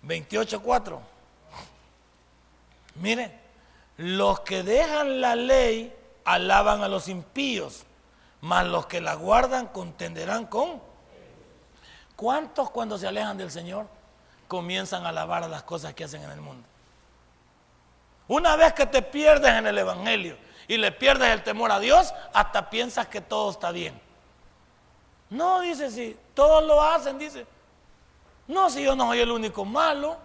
28.4. Mire, los que dejan la ley alaban a los impíos, mas los que la guardan contenderán con. ¿Cuántos cuando se alejan del Señor comienzan a alabar a las cosas que hacen en el mundo? Una vez que te pierdes en el Evangelio y le pierdes el temor a Dios, hasta piensas que todo está bien. No, dice, sí, todos lo hacen, dice. No, si yo no soy el único malo.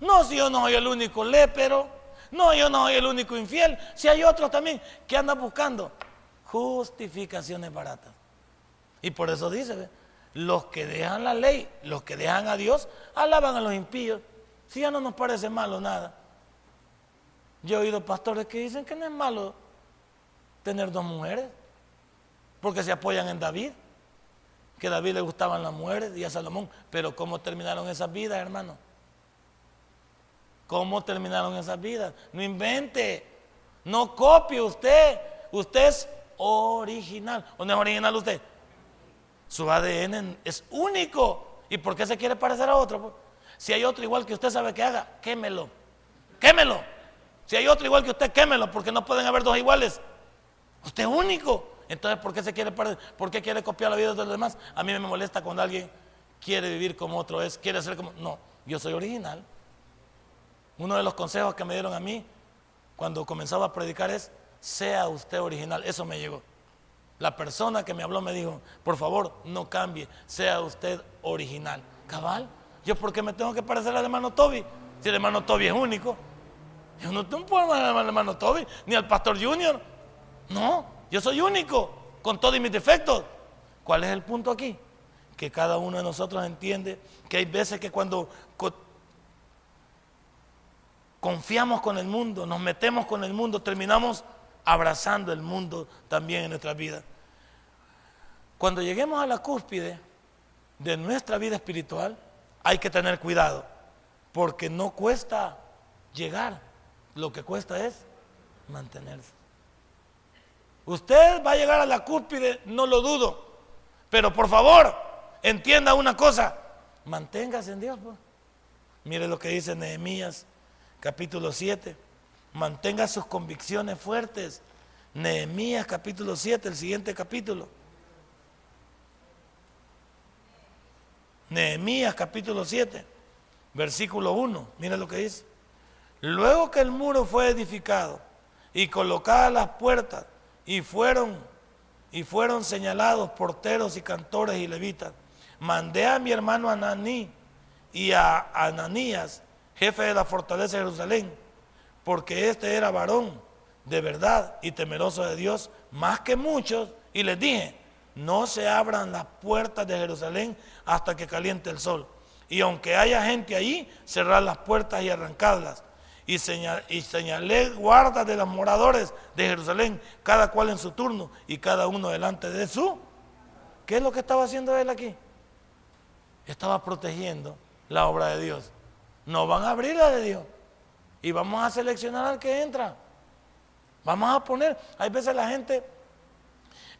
No, si yo no soy el único lépero. No, yo no soy el único infiel. Si hay otros también que andan buscando justificaciones baratas. Y por eso dice, los que dejan la ley, los que dejan a Dios, alaban a los impíos. Si ya no nos parece malo nada. Yo he oído pastores que dicen que no es malo tener dos mujeres, porque se apoyan en David, que a David le gustaban las mujeres y a Salomón, pero ¿cómo terminaron esas vidas, hermano? ¿Cómo terminaron esas vidas? No invente, no copie usted, usted es original. ¿O no es original usted? Su ADN es único. ¿Y por qué se quiere parecer a otro? Si hay otro igual que usted sabe que haga, quémelo. Quémelo. Si hay otro igual que usted, quémelo, porque no pueden haber dos iguales. Usted es único. Entonces, ¿por qué se quiere parecer? ¿Por qué quiere copiar la vida de los demás? A mí me molesta cuando alguien quiere vivir como otro es, quiere ser como. No, yo soy original. Uno de los consejos que me dieron a mí cuando comenzaba a predicar es: sea usted original. Eso me llegó. La persona que me habló me dijo: por favor, no cambie, sea usted original. Cabal, ¿yo por qué me tengo que parecer al hermano Toby? Si el hermano Toby es único. Yo no tengo puedo al hermano Toby, ni al pastor Junior. No, yo soy único, con todos mis defectos. ¿Cuál es el punto aquí? Que cada uno de nosotros entiende que hay veces que cuando confiamos con el mundo, nos metemos con el mundo, terminamos abrazando el mundo también en nuestra vida. Cuando lleguemos a la cúspide de nuestra vida espiritual, hay que tener cuidado, porque no cuesta llegar, lo que cuesta es mantenerse. Usted va a llegar a la cúspide, no lo dudo, pero por favor, entienda una cosa, manténgase en Dios. Pues. Mire lo que dice Nehemías capítulo 7, mantenga sus convicciones fuertes. Nehemías capítulo 7, el siguiente capítulo. Nehemías capítulo 7, versículo 1, mire lo que dice. Luego que el muro fue edificado y colocadas las puertas y fueron y fueron señalados porteros y cantores y levitas, mandé a mi hermano Ananí y a Ananías, jefe de la fortaleza de Jerusalén, porque este era varón de verdad y temeroso de Dios, más que muchos, y les dije, no se abran las puertas de Jerusalén hasta que caliente el sol. Y aunque haya gente allí, cerrar las puertas y arrancarlas y, señalé guardas de los moradores de Jerusalén, cada cual en su turno y cada uno delante de su. ¿Qué es lo que estaba haciendo él aquí? Estaba protegiendo la obra de Dios. No van a abrir la de Dios. Y vamos a seleccionar al que entra. Vamos a poner, hay veces la gente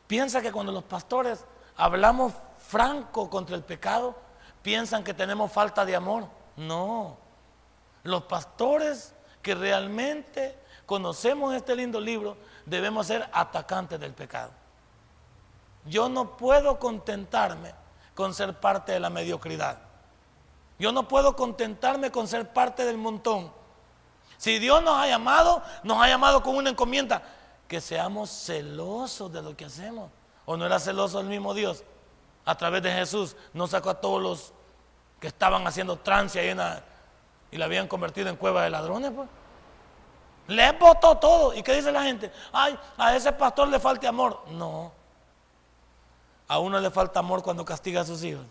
piensa que cuando los pastores hablamos franco contra el pecado, piensan que tenemos falta de amor. No, los pastores que realmente conocemos este lindo libro, debemos ser atacantes del pecado. Yo no puedo contentarme con ser parte de la mediocridad. Yo no puedo contentarme con ser parte del montón. Si Dios nos ha llamado, nos ha llamado con una encomienda, que seamos celosos de lo que hacemos. ¿O no era celoso el mismo Dios? A través de Jesús nos sacó a todos los que estaban haciendo trance ahí en la, y la habían convertido en cueva de ladrones, pues. Le botó todo. ¿Y qué dice la gente? Ay, a ese pastor le falta amor. No, A uno le falta amor cuando castiga a sus hijos.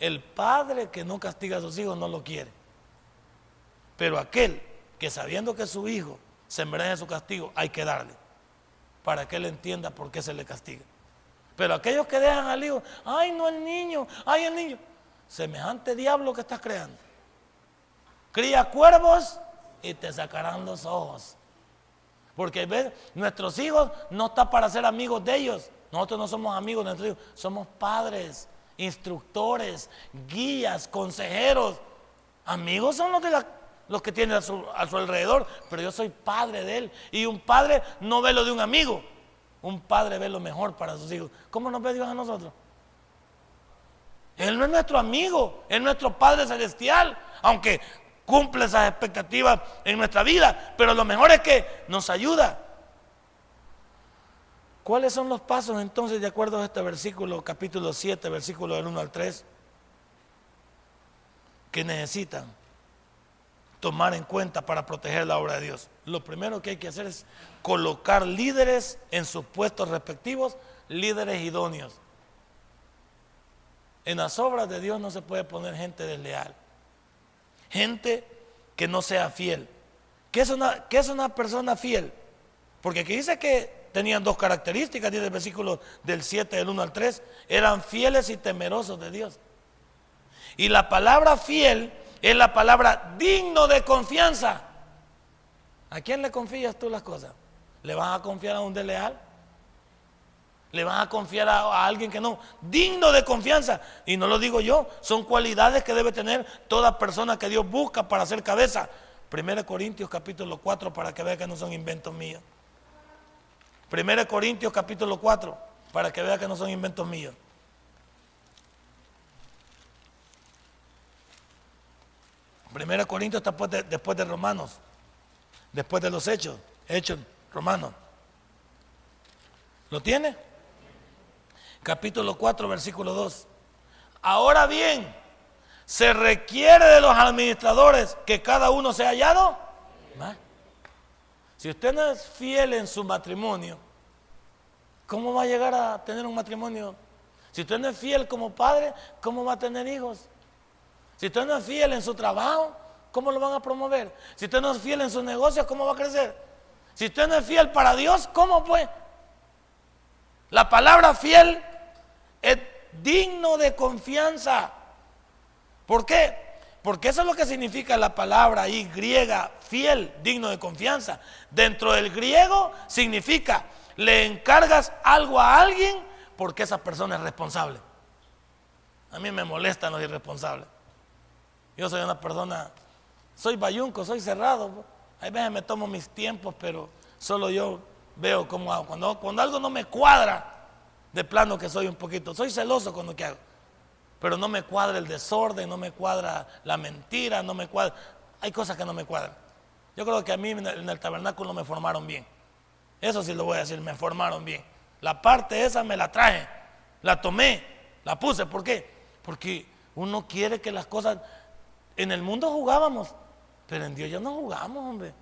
El padre que no castiga a sus hijos no lo quiere. Pero aquel que sabiendo que su hijo se merece su castigo, hay que darle. Para que él entienda por qué se le castiga. Pero aquellos que dejan al hijo, ay no el niño, ay el niño. Semejante diablo que estás creando. Cría cuervos y te sacarán los ojos. Porque ¿ves? nuestros hijos no están para ser amigos de ellos. Nosotros no somos amigos de nuestros hijos, somos padres, instructores, guías, consejeros. Amigos son los, los que tienen a su, a su alrededor, pero yo soy padre de él. Y un padre no ve lo de un amigo, un padre ve lo mejor para sus hijos. ¿Cómo nos ve Dios a nosotros? Él no es nuestro amigo, es nuestro Padre Celestial, aunque cumple esas expectativas en nuestra vida, pero lo mejor es que nos ayuda. ¿Cuáles son los pasos entonces de acuerdo a este versículo, capítulo 7, versículo del 1 al 3, que necesitan tomar en cuenta para proteger la obra de Dios? Lo primero que hay que hacer es colocar líderes en sus puestos respectivos, líderes idóneos. En las obras de Dios no se puede poner gente desleal gente que no sea fiel. ¿Qué es una, es una persona fiel? Porque aquí dice que tenían dos características, dice el versículo del 7, del 1 al 3, eran fieles y temerosos de Dios. Y la palabra fiel es la palabra digno de confianza. ¿A quién le confías tú las cosas? ¿Le vas a confiar a un desleal? Le van a confiar a, alguien que no, digno de confianza. Y no lo digo yo, son cualidades que debe tener toda persona que Dios busca para ser cabeza. 1 Corintios capítulo 4 para que vea que no son inventos míos. 1 Corintios capítulo 4 para que vea que no son inventos míos. Primera Corintios después de, después de Romanos, después de los hechos, hechos romanos. ¿Lo tiene? Capítulo 4, versículo 2. Ahora bien, se requiere de los administradores que cada uno sea hallado. Si usted no es fiel en su matrimonio, ¿cómo va a llegar a tener un matrimonio? Si usted no es fiel como padre, ¿cómo va a tener hijos? Si usted no es fiel en su trabajo, ¿cómo lo van a promover? Si usted no es fiel en su negocio, ¿cómo va a crecer? Si usted no es fiel para Dios, ¿cómo pues? La palabra fiel es digno de confianza. ¿Por qué? Porque eso es lo que significa la palabra ahí griega, fiel, digno de confianza. Dentro del griego significa, le encargas algo a alguien porque esa persona es responsable. A mí me molestan los irresponsables. Yo soy una persona, soy bayunco, soy cerrado. Hay veces me tomo mis tiempos, pero solo yo veo cómo hago. Cuando, cuando algo no me cuadra, de plano que soy un poquito, soy celoso con lo que hago, pero no me cuadra el desorden, no me cuadra la mentira, no me cuadra, hay cosas que no me cuadran. Yo creo que a mí en el, tabernáculo me formaron bien, eso sí lo voy a decir, me formaron bien. La parte esa me la traje, la tomé, la puse, ¿por qué? Porque uno quiere que las cosas, en el mundo jugábamos, pero en Dios ya no jugamos, hombre.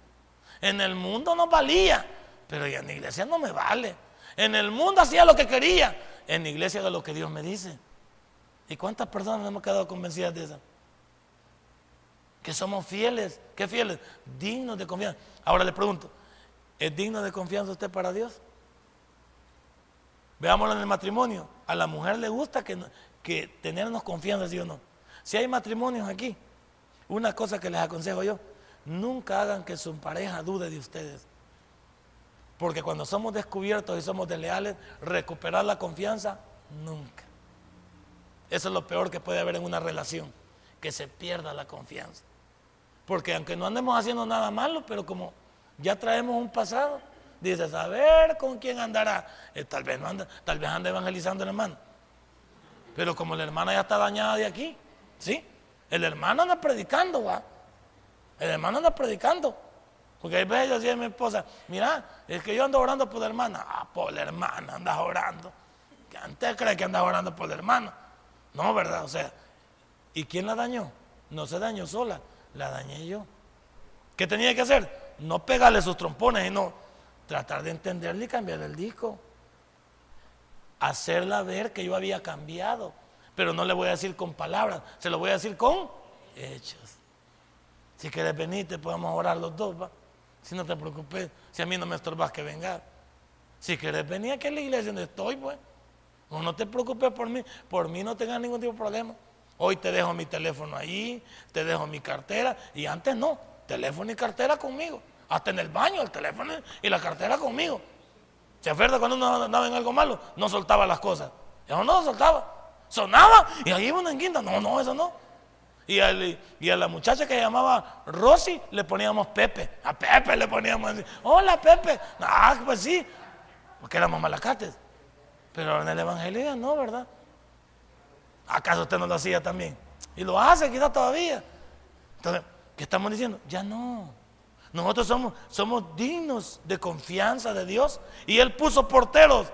En el mundo no valía, pero ya en la iglesia no me vale. En el mundo hacía lo que quería. En la iglesia de lo que Dios me dice. ¿Y cuántas personas hemos quedado convencidas de eso? Que somos fieles. ¿Qué fieles? Dignos de confianza. Ahora le pregunto, ¿es digno de confianza usted para Dios? Veámoslo en el matrimonio. A la mujer le gusta que, que tenernos confianza, ¿sí o no? Si hay matrimonios aquí, una cosa que les aconsejo yo, nunca hagan que su pareja dude de ustedes. Porque cuando somos descubiertos y somos desleales, recuperar la confianza, nunca. Eso es lo peor que puede haber en una relación, que se pierda la confianza. Porque aunque no andemos haciendo nada malo, pero como ya traemos un pasado, dices, a ver con quién andará. Eh, tal vez no anda, tal vez anda evangelizando el hermano. Pero como la hermana ya está dañada de aquí, ¿sí? El hermano anda predicando, va. El hermano anda predicando. Porque hay veces yo decía a mi esposa, mira, es que yo ando orando por la hermana. Ah, por la hermana andas orando. Antes cree que andas orando por la hermana. No, ¿verdad? O sea, ¿y quién la dañó? No se dañó sola, la dañé yo. ¿Qué tenía que hacer? No pegarle sus trompones, sino tratar de entenderle y cambiarle el disco. hacerla ver que yo había cambiado. Pero no le voy a decir con palabras, se lo voy a decir con hechos. Si quieres venir, te podemos orar los dos, ¿va? Si no te preocupes, si a mí no me estorbas que venga. Si quieres venir aquí a la iglesia donde estoy, pues. No, te preocupes por mí, por mí no tengas ningún tipo de problema. Hoy te dejo mi teléfono ahí, te dejo mi cartera, y antes no, teléfono y cartera conmigo. Hasta en el baño, el teléfono y la cartera conmigo. ¿Se acuerda cuando uno andaba en algo malo? No soltaba las cosas. Eso no soltaba. Sonaba y ahí iba una en quinta. No, no, eso no. Y, a la muchacha que llamaba Rosy le poníamos Pepe. A Pepe le poníamos hola Pepe. Ah, pues sí, porque éramos malacates. Pero en el Evangelio no, ¿verdad? ¿Acaso usted no lo hacía también? Y lo hace quizás todavía. Entonces, ¿qué estamos diciendo? Ya no. Nosotros somos, somos dignos de confianza de Dios. Y Él puso porteros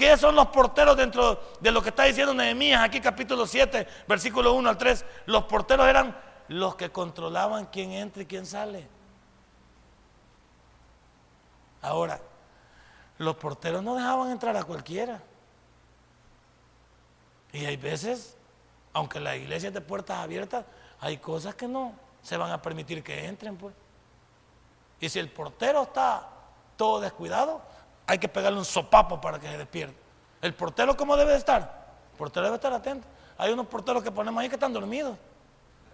¿Qué son los porteros dentro de lo que está diciendo Nehemías aquí capítulo 7, versículo 1 al 3? Los porteros eran los que controlaban quién entra y quién sale. Ahora, los porteros no dejaban entrar a cualquiera. Y hay veces, aunque la iglesia es de puertas abiertas, hay cosas que no se van a permitir que entren, pues. Y si el portero está todo descuidado, hay que pegarle un sopapo para que se despierte. ¿El portero cómo debe estar? El portero debe estar atento. Hay unos porteros que ponemos ahí que están dormidos.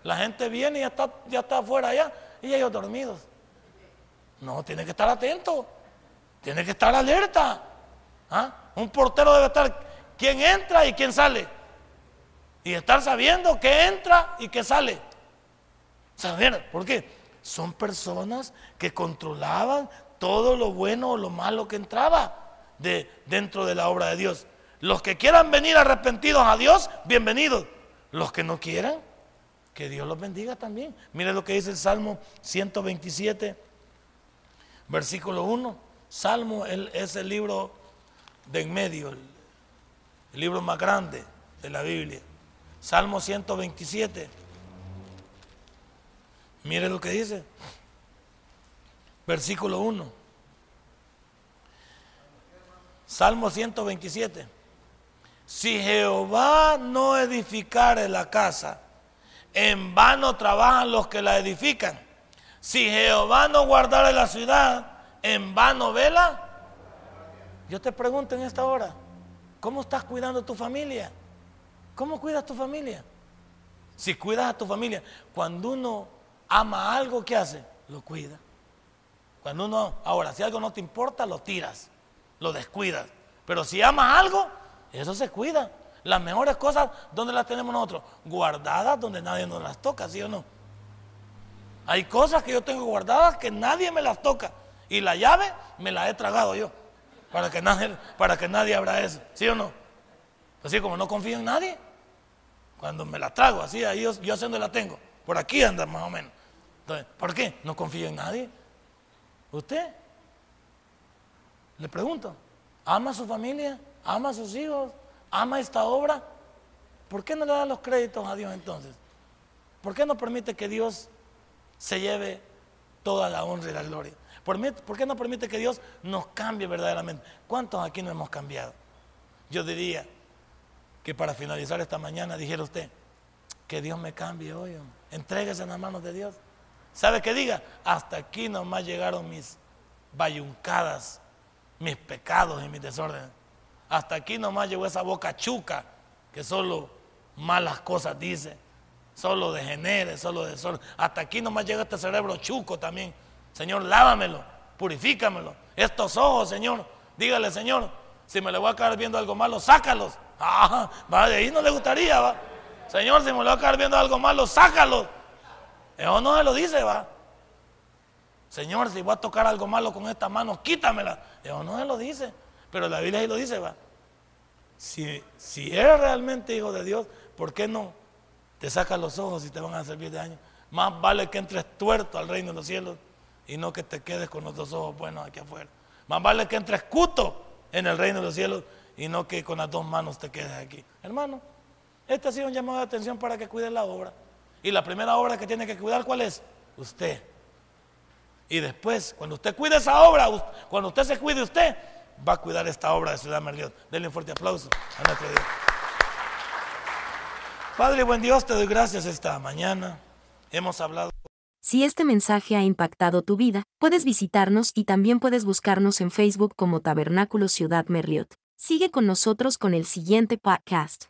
La gente viene y ya está, ya está afuera allá y ellos dormidos. No, tiene que estar atento. Tiene que estar alerta. ¿Ah? Un portero debe estar quién entra y quién sale. Y estar sabiendo que entra y que sale. Saber, ¿por qué? Son personas que controlaban todo lo bueno o lo malo que entraba de, dentro de la obra de Dios. Los que quieran venir arrepentidos a Dios, bienvenidos. Los que no quieran, que Dios los bendiga también. Mire lo que dice el Salmo 127, versículo 1. Salmo es el libro de en medio, el, el libro más grande de la Biblia. Salmo 127. Mire lo que dice versículo 1. Salmo 127. Si Jehová no edificare la casa, en vano trabajan los que la edifican. Si Jehová no guardare la ciudad, en vano vela. Yo te pregunto en esta hora, ¿cómo estás cuidando tu familia? ¿Cómo cuidas tu familia? Si cuidas a tu familia, cuando uno ama algo, ¿qué hace? Lo cuida. Cuando uno, ahora, si algo no te importa, lo tiras, lo descuidas. Pero si amas algo, eso se cuida. Las mejores cosas, ¿dónde las tenemos nosotros? Guardadas donde nadie nos las toca, ¿sí o no? Hay cosas que yo tengo guardadas que nadie me las toca. Y la llave me la he tragado yo. Para que nadie, para que nadie abra eso, ¿sí o no? Así como no confío en nadie, cuando me la trago, así, ahí yo, yo sé dónde la tengo. Por aquí anda más o menos. Entonces, ¿por qué? No confío en nadie. ¿Usted? Le pregunto, ¿ama a su familia? ¿Ama a sus hijos? ¿Ama esta obra? ¿Por qué no le da los créditos a Dios entonces? ¿Por qué no permite que Dios se lleve toda la honra y la gloria? ¿Por qué no permite que Dios nos cambie verdaderamente? ¿Cuántos aquí no hemos cambiado? Yo diría que para finalizar esta mañana dijera usted, que Dios me cambie hoy. Entréguese en las manos de Dios. ¿Sabe qué diga? Hasta aquí nomás llegaron mis bayuncadas, mis pecados y mis desórdenes. Hasta aquí nomás llegó esa boca chuca que solo malas cosas dice, solo degenere, solo desorden. Hasta aquí nomás llega este cerebro chuco también. Señor, lávamelo, purifícamelo. Estos ojos, Señor, dígale, Señor, si me le voy a quedar viendo algo malo, sácalos. Ah, va, de ahí no le gustaría, va. Señor, si me le voy a quedar viendo algo malo, sácalos. Eso no se lo dice, va. Señor, si voy a tocar algo malo con esta mano, quítamela. Eso no se lo dice. Pero la Biblia ahí lo dice, va. Si, si eres realmente hijo de Dios, ¿por qué no te sacas los ojos y te van a servir de daño? Más vale que entres tuerto al reino de los cielos y no que te quedes con los dos ojos buenos aquí afuera. Más vale que entres cuto en el reino de los cielos y no que con las dos manos te quedes aquí. Hermano, este ha sido un llamado de atención para que cuides la obra. Y la primera obra que tiene que cuidar, ¿cuál es? Usted. Y después, cuando usted cuide esa obra, cuando usted se cuide usted, va a cuidar esta obra de Ciudad Merliot. Denle un fuerte aplauso a nuestro Dios. Padre, buen Dios, te doy gracias esta mañana. Hemos hablado. Si este mensaje ha impactado tu vida, puedes visitarnos y también puedes buscarnos en Facebook como Tabernáculo Ciudad Merliot. Sigue con nosotros con el siguiente podcast.